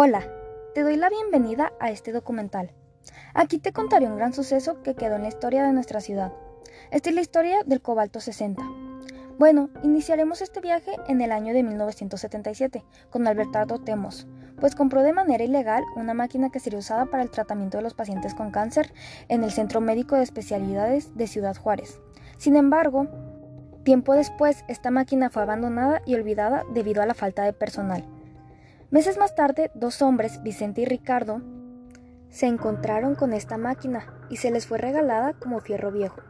Hola, te doy la bienvenida a este documental. Aquí te contaré un gran suceso que quedó en la historia de nuestra ciudad. Esta es la historia del cobalto 60. Bueno, iniciaremos este viaje en el año de 1977 con Albertardo Temos, pues compró de manera ilegal una máquina que sería usada para el tratamiento de los pacientes con cáncer en el Centro Médico de Especialidades de Ciudad Juárez. Sin embargo, tiempo después esta máquina fue abandonada y olvidada debido a la falta de personal. Meses más tarde, dos hombres, Vicente y Ricardo, se encontraron con esta máquina y se les fue regalada como fierro viejo.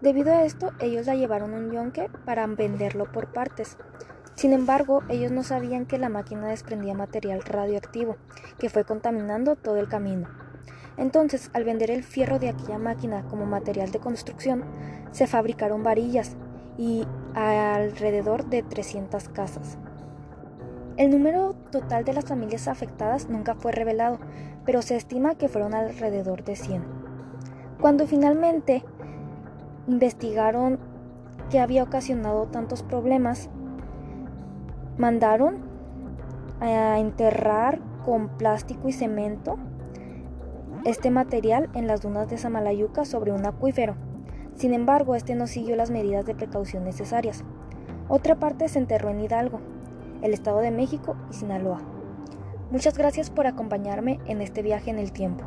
Debido a esto, ellos la llevaron a un yonque para venderlo por partes. Sin embargo, ellos no sabían que la máquina desprendía material radioactivo, que fue contaminando todo el camino. Entonces, al vender el fierro de aquella máquina como material de construcción, se fabricaron varillas y alrededor de 300 casas. El número total de las familias afectadas nunca fue revelado, pero se estima que fueron alrededor de 100. Cuando finalmente investigaron qué había ocasionado tantos problemas, mandaron a enterrar con plástico y cemento este material en las dunas de Samalayuca sobre un acuífero. Sin embargo, este no siguió las medidas de precaución necesarias. Otra parte se enterró en Hidalgo, el Estado de México y Sinaloa. Muchas gracias por acompañarme en este viaje en el tiempo.